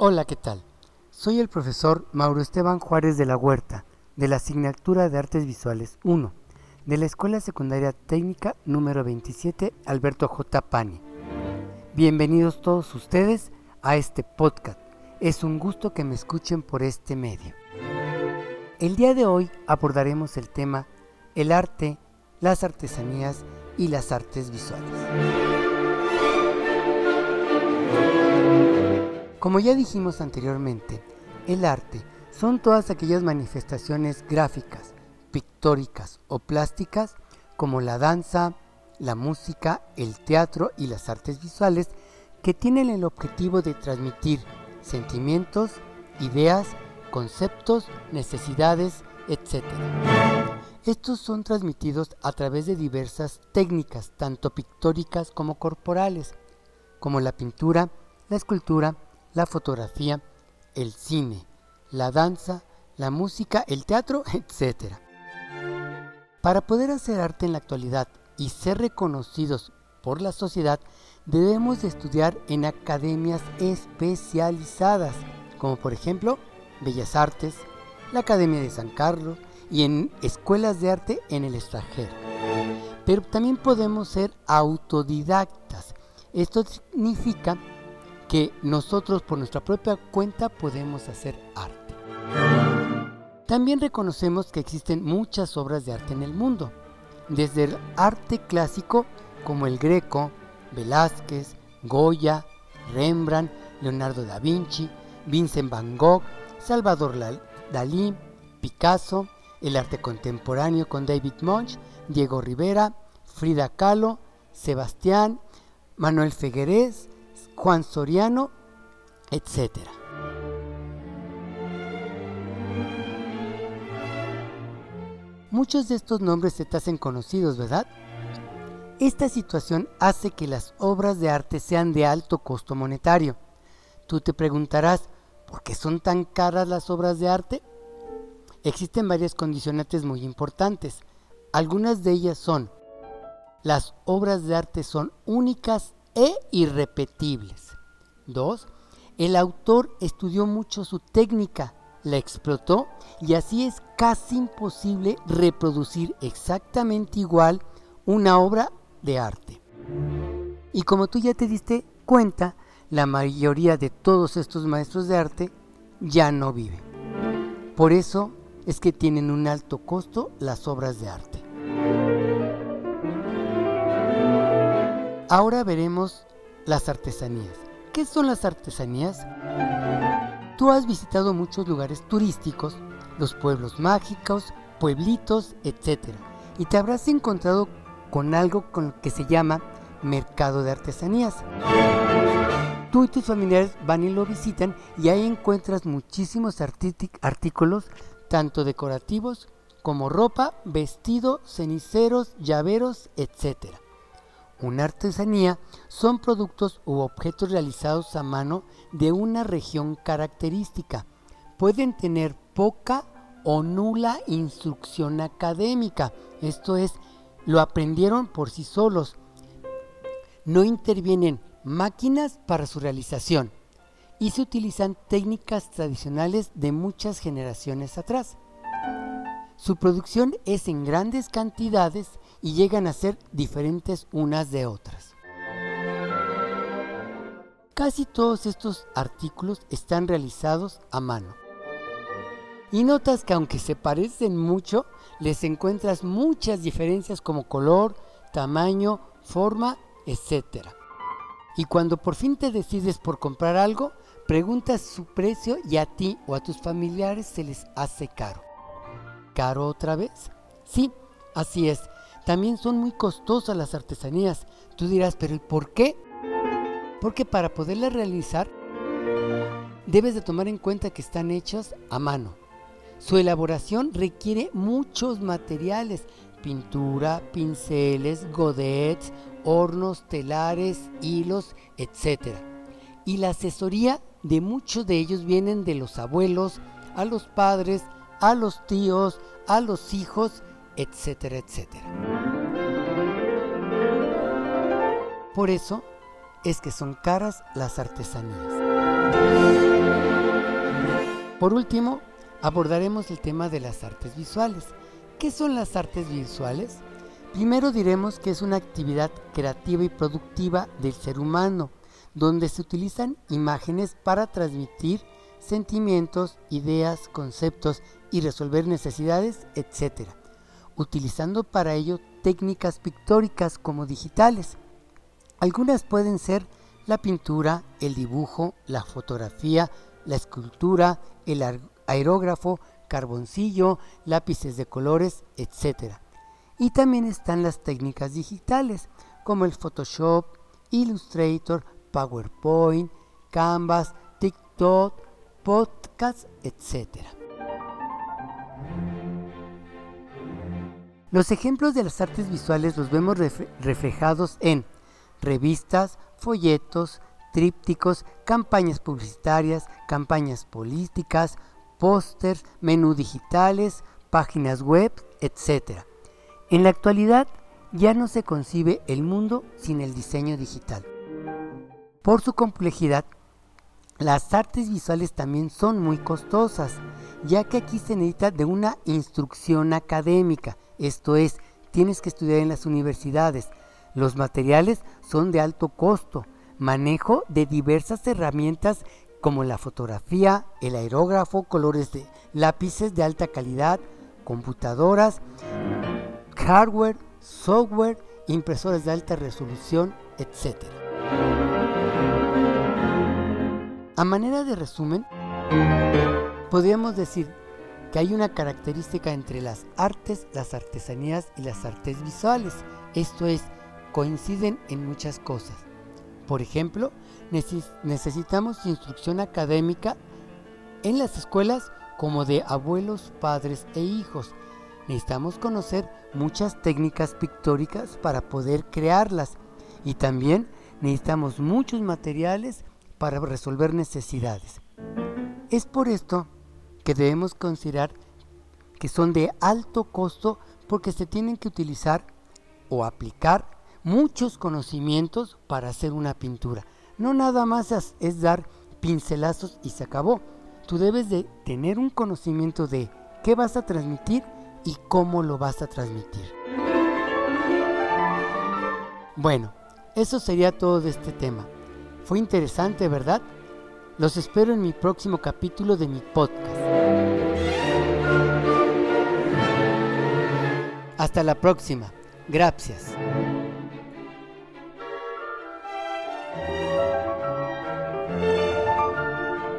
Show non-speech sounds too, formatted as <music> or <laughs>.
Hola, ¿qué tal? Soy el profesor Mauro Esteban Juárez de la Huerta, de la asignatura de Artes Visuales 1, de la Escuela Secundaria Técnica número 27 Alberto J. Pani. Bienvenidos todos ustedes a este podcast. Es un gusto que me escuchen por este medio. El día de hoy abordaremos el tema el arte, las artesanías y las artes visuales. Como ya dijimos anteriormente, el arte son todas aquellas manifestaciones gráficas, pictóricas o plásticas como la danza, la música, el teatro y las artes visuales que tienen el objetivo de transmitir sentimientos, ideas, conceptos, necesidades, etc. Estos son transmitidos a través de diversas técnicas, tanto pictóricas como corporales, como la pintura, la escultura, la fotografía, el cine, la danza, la música, el teatro, <laughs> etc. Para poder hacer arte en la actualidad y ser reconocidos por la sociedad, debemos de estudiar en academias especializadas, como por ejemplo Bellas Artes, la Academia de San Carlos y en escuelas de arte en el extranjero. Pero también podemos ser autodidactas. Esto significa que nosotros por nuestra propia cuenta podemos hacer arte. También reconocemos que existen muchas obras de arte en el mundo, desde el arte clásico como el Greco, Velázquez, Goya, Rembrandt, Leonardo da Vinci, Vincent van Gogh, Salvador Dalí, Picasso, el arte contemporáneo con David Munch, Diego Rivera, Frida Kahlo, Sebastián, Manuel Feguerés, Juan Soriano, etc. Muchos de estos nombres se te hacen conocidos, ¿verdad? Esta situación hace que las obras de arte sean de alto costo monetario. Tú te preguntarás, ¿por qué son tan caras las obras de arte? Existen varias condicionantes muy importantes. Algunas de ellas son, las obras de arte son únicas e irrepetibles. 2. El autor estudió mucho su técnica, la explotó y así es casi imposible reproducir exactamente igual una obra de arte. Y como tú ya te diste cuenta, la mayoría de todos estos maestros de arte ya no viven. Por eso es que tienen un alto costo las obras de arte. Ahora veremos las artesanías. ¿Qué son las artesanías? Tú has visitado muchos lugares turísticos, los pueblos mágicos, pueblitos, etc. Y te habrás encontrado con algo con que se llama mercado de artesanías. Tú y tus familiares van y lo visitan y ahí encuentras muchísimos artículos, tanto decorativos como ropa, vestido, ceniceros, llaveros, etc. Una artesanía son productos u objetos realizados a mano de una región característica. Pueden tener poca o nula instrucción académica, esto es, lo aprendieron por sí solos. No intervienen máquinas para su realización y se utilizan técnicas tradicionales de muchas generaciones atrás. Su producción es en grandes cantidades y llegan a ser diferentes unas de otras. Casi todos estos artículos están realizados a mano. Y notas que aunque se parecen mucho, les encuentras muchas diferencias como color, tamaño, forma, etc. Y cuando por fin te decides por comprar algo, preguntas su precio y a ti o a tus familiares se les hace caro. ¿Caro otra vez? Sí, así es. También son muy costosas las artesanías. Tú dirás, pero ¿y por qué? Porque para poderlas realizar debes de tomar en cuenta que están hechas a mano. Su elaboración requiere muchos materiales, pintura, pinceles, godets, hornos, telares, hilos, etc. Y la asesoría de muchos de ellos vienen de los abuelos, a los padres, a los tíos, a los hijos, etcétera, etcétera. Por eso es que son caras las artesanías. Por último, abordaremos el tema de las artes visuales. ¿Qué son las artes visuales? Primero diremos que es una actividad creativa y productiva del ser humano, donde se utilizan imágenes para transmitir sentimientos, ideas, conceptos y resolver necesidades, etc. Utilizando para ello técnicas pictóricas como digitales. Algunas pueden ser la pintura, el dibujo, la fotografía, la escultura, el aerógrafo, carboncillo, lápices de colores, etc. Y también están las técnicas digitales como el Photoshop, Illustrator, PowerPoint, Canvas, TikTok, podcast, etc. Los ejemplos de las artes visuales los vemos reflejados en revistas, folletos, trípticos, campañas publicitarias, campañas políticas, pósters, menú digitales, páginas web, etc. En la actualidad ya no se concibe el mundo sin el diseño digital. Por su complejidad, las artes visuales también son muy costosas, ya que aquí se necesita de una instrucción académica, esto es, tienes que estudiar en las universidades. Los materiales son de alto costo, manejo de diversas herramientas como la fotografía, el aerógrafo, colores de lápices de alta calidad, computadoras, hardware, software, impresoras de alta resolución, etc. A manera de resumen, podríamos decir que hay una característica entre las artes, las artesanías y las artes visuales. Esto es, coinciden en muchas cosas. Por ejemplo, necesitamos instrucción académica en las escuelas como de abuelos, padres e hijos. Necesitamos conocer muchas técnicas pictóricas para poder crearlas y también necesitamos muchos materiales para resolver necesidades. Es por esto que debemos considerar que son de alto costo porque se tienen que utilizar o aplicar muchos conocimientos para hacer una pintura. No nada más es dar pincelazos y se acabó. Tú debes de tener un conocimiento de qué vas a transmitir y cómo lo vas a transmitir. Bueno, eso sería todo de este tema. Fue interesante, ¿verdad? Los espero en mi próximo capítulo de mi podcast. Hasta la próxima. Gracias.